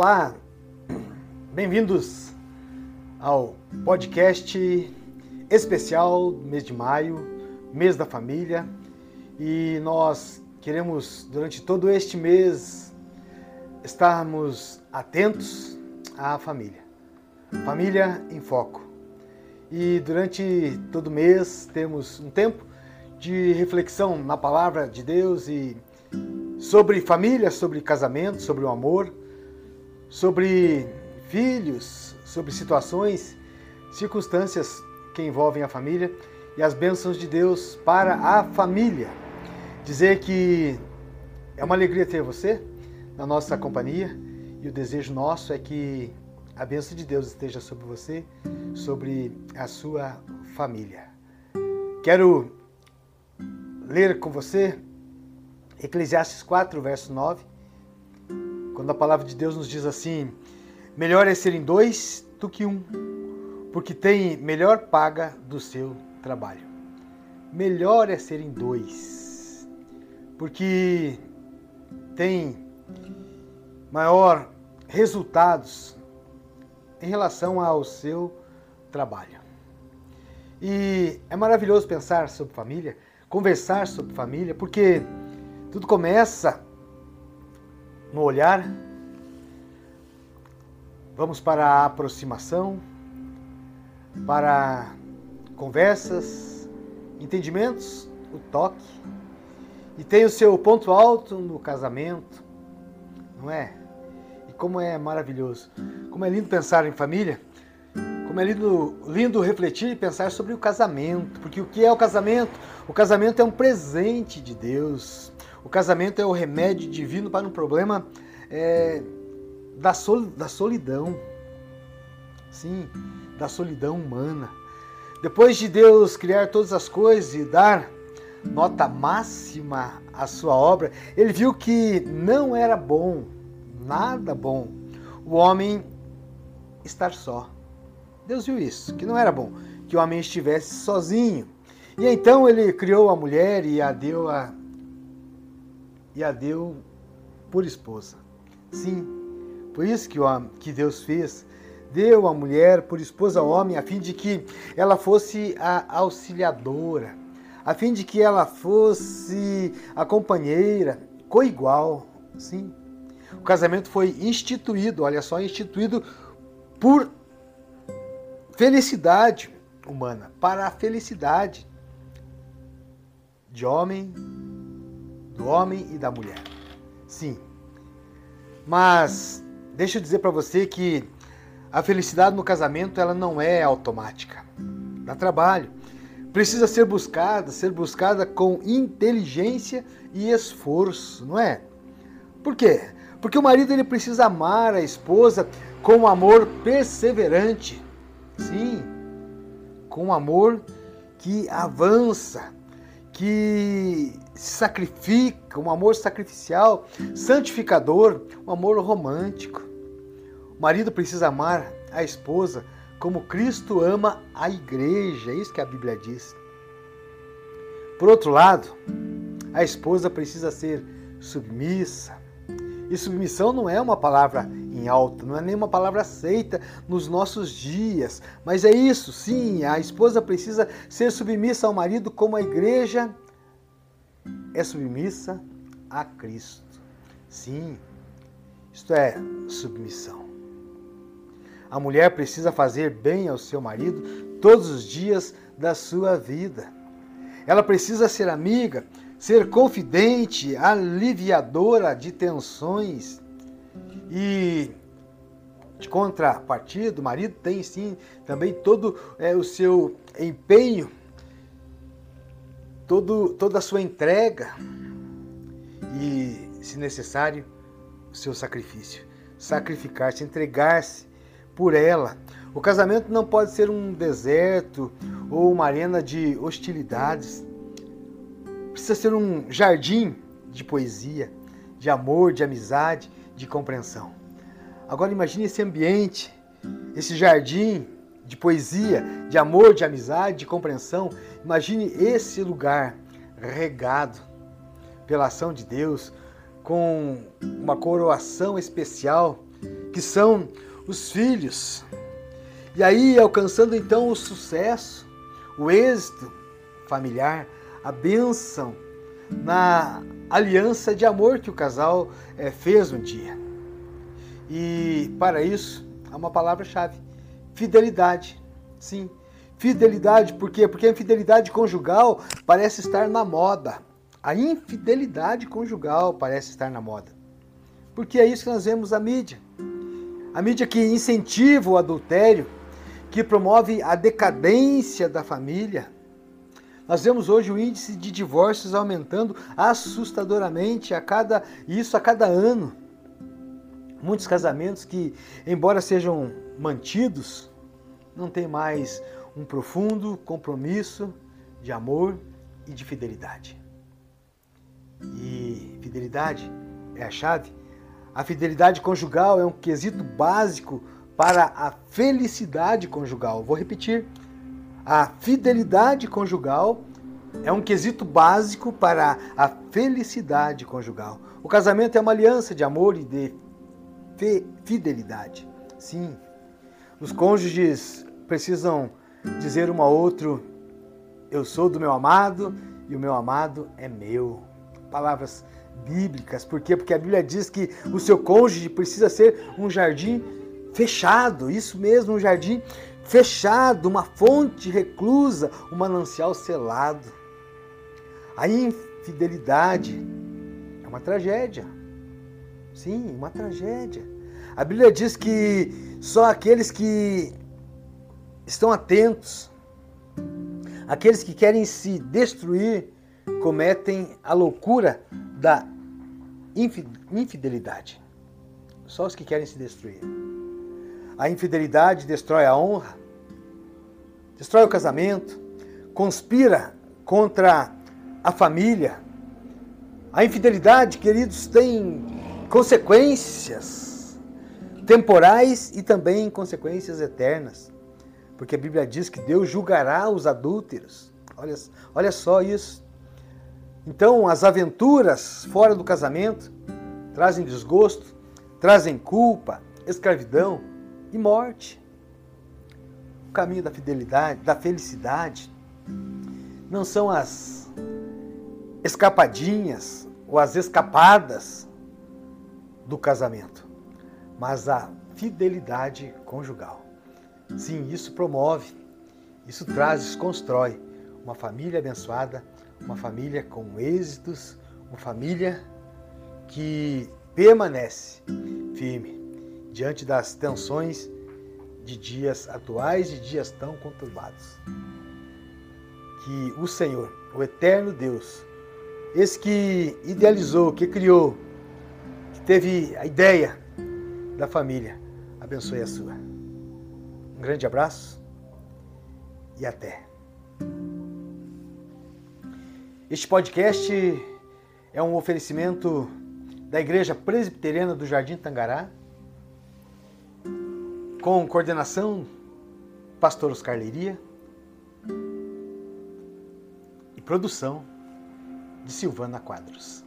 Olá, bem-vindos ao podcast especial do mês de maio, mês da família, e nós queremos durante todo este mês estarmos atentos à família. Família em foco. E durante todo mês temos um tempo de reflexão na palavra de Deus e sobre família, sobre casamento, sobre o amor, sobre filhos, sobre situações, circunstâncias que envolvem a família e as bênçãos de Deus para a família. Dizer que é uma alegria ter você na nossa companhia e o desejo nosso é que a bênção de Deus esteja sobre você, sobre a sua família. Quero ler com você Eclesiastes 4, verso 9, quando a palavra de Deus nos diz assim: Melhor é serem dois do que um, porque tem melhor paga do seu trabalho. Melhor é serem dois, porque tem maior resultados em relação ao seu trabalho. E é maravilhoso pensar sobre família, conversar sobre família, porque tudo começa no olhar. Vamos para a aproximação, para conversas, entendimentos, o toque. E tem o seu ponto alto no casamento, não é? E como é maravilhoso, como é lindo pensar em família, é lindo, lindo refletir e pensar sobre o casamento, porque o que é o casamento? O casamento é um presente de Deus. O casamento é o remédio divino para um problema é, da, sol, da solidão. Sim, da solidão humana. Depois de Deus criar todas as coisas e dar nota máxima à sua obra, ele viu que não era bom, nada bom, o homem estar só. Deus viu isso, que não era bom, que o homem estivesse sozinho. E então ele criou a mulher e a deu a e a deu por esposa. Sim, por isso que, o, que Deus fez, deu a mulher por esposa ao homem, a fim de que ela fosse a auxiliadora, a fim de que ela fosse a companheira, coigual. Sim, o casamento foi instituído, olha só, instituído por felicidade humana, para a felicidade de homem do homem e da mulher. Sim. Mas deixa eu dizer para você que a felicidade no casamento ela não é automática. Dá trabalho. Precisa ser buscada, ser buscada com inteligência e esforço, não é? Por quê? Porque o marido ele precisa amar a esposa com um amor perseverante. Sim, com um amor que avança, que se sacrifica, um amor sacrificial, santificador, um amor romântico. O marido precisa amar a esposa como Cristo ama a igreja, é isso que a Bíblia diz. Por outro lado, a esposa precisa ser submissa. E submissão não é uma palavra em alta, não é nem uma palavra aceita nos nossos dias, mas é isso, sim, a esposa precisa ser submissa ao marido como a igreja é submissa a Cristo. Sim, isto é submissão. A mulher precisa fazer bem ao seu marido todos os dias da sua vida. Ela precisa ser amiga, ser confidente, aliviadora de tensões. E de contrapartida, o marido tem sim também todo é, o seu empenho todo, toda a sua entrega e, se necessário, o seu sacrifício. Sacrificar-se, entregar-se por ela. O casamento não pode ser um deserto ou uma arena de hostilidades. Precisa ser um jardim de poesia, de amor, de amizade, de compreensão. Agora imagine esse ambiente, esse jardim de poesia, de amor, de amizade, de compreensão. Imagine esse lugar regado pela ação de Deus, com uma coroação especial que são os filhos. E aí, alcançando então o sucesso, o êxito familiar, a bênção na aliança de amor que o casal é, fez um dia. E para isso, há uma palavra-chave: fidelidade. Sim, fidelidade, por quê? Porque a infidelidade conjugal parece estar na moda. A infidelidade conjugal parece estar na moda. Porque é isso que nós vemos na mídia. A mídia que incentiva o adultério, que promove a decadência da família. Nós vemos hoje o índice de divórcios aumentando assustadoramente a cada isso a cada ano. Muitos casamentos que, embora sejam mantidos, não têm mais um profundo compromisso de amor e de fidelidade. E fidelidade é a chave. A fidelidade conjugal é um quesito básico para a felicidade conjugal. Vou repetir. A fidelidade conjugal é um quesito básico para a felicidade conjugal. O casamento é uma aliança de amor e de fidelidade. Sim, os cônjuges precisam dizer um ao outro: Eu sou do meu amado e o meu amado é meu. Palavras bíblicas, por quê? Porque a Bíblia diz que o seu cônjuge precisa ser um jardim fechado, isso mesmo, um jardim fechado, uma fonte reclusa, um manancial selado. A infidelidade é uma tragédia. Sim, uma tragédia. A Bíblia diz que só aqueles que estão atentos, aqueles que querem se destruir, cometem a loucura da infidelidade. Só os que querem se destruir. A infidelidade destrói a honra, destrói o casamento, conspira contra a família. A infidelidade, queridos, tem consequências temporais e também consequências eternas. Porque a Bíblia diz que Deus julgará os adúlteros. Olha, olha só isso. Então, as aventuras fora do casamento trazem desgosto, trazem culpa, escravidão e morte. O caminho da fidelidade, da felicidade, não são as escapadinhas ou as escapadas do casamento, mas a fidelidade conjugal. Sim, isso promove, isso traz, isso constrói uma família abençoada, uma família com êxitos, uma família que permanece firme diante das tensões de dias atuais, de dias tão conturbados. Que o Senhor, o eterno Deus, esse que idealizou, que criou, que teve a ideia da família, abençoe a sua. Um grande abraço e até. Este podcast é um oferecimento da Igreja Presbiteriana do Jardim Tangará, com coordenação Pastor Oscar Leiria e produção de Silvana Quadros.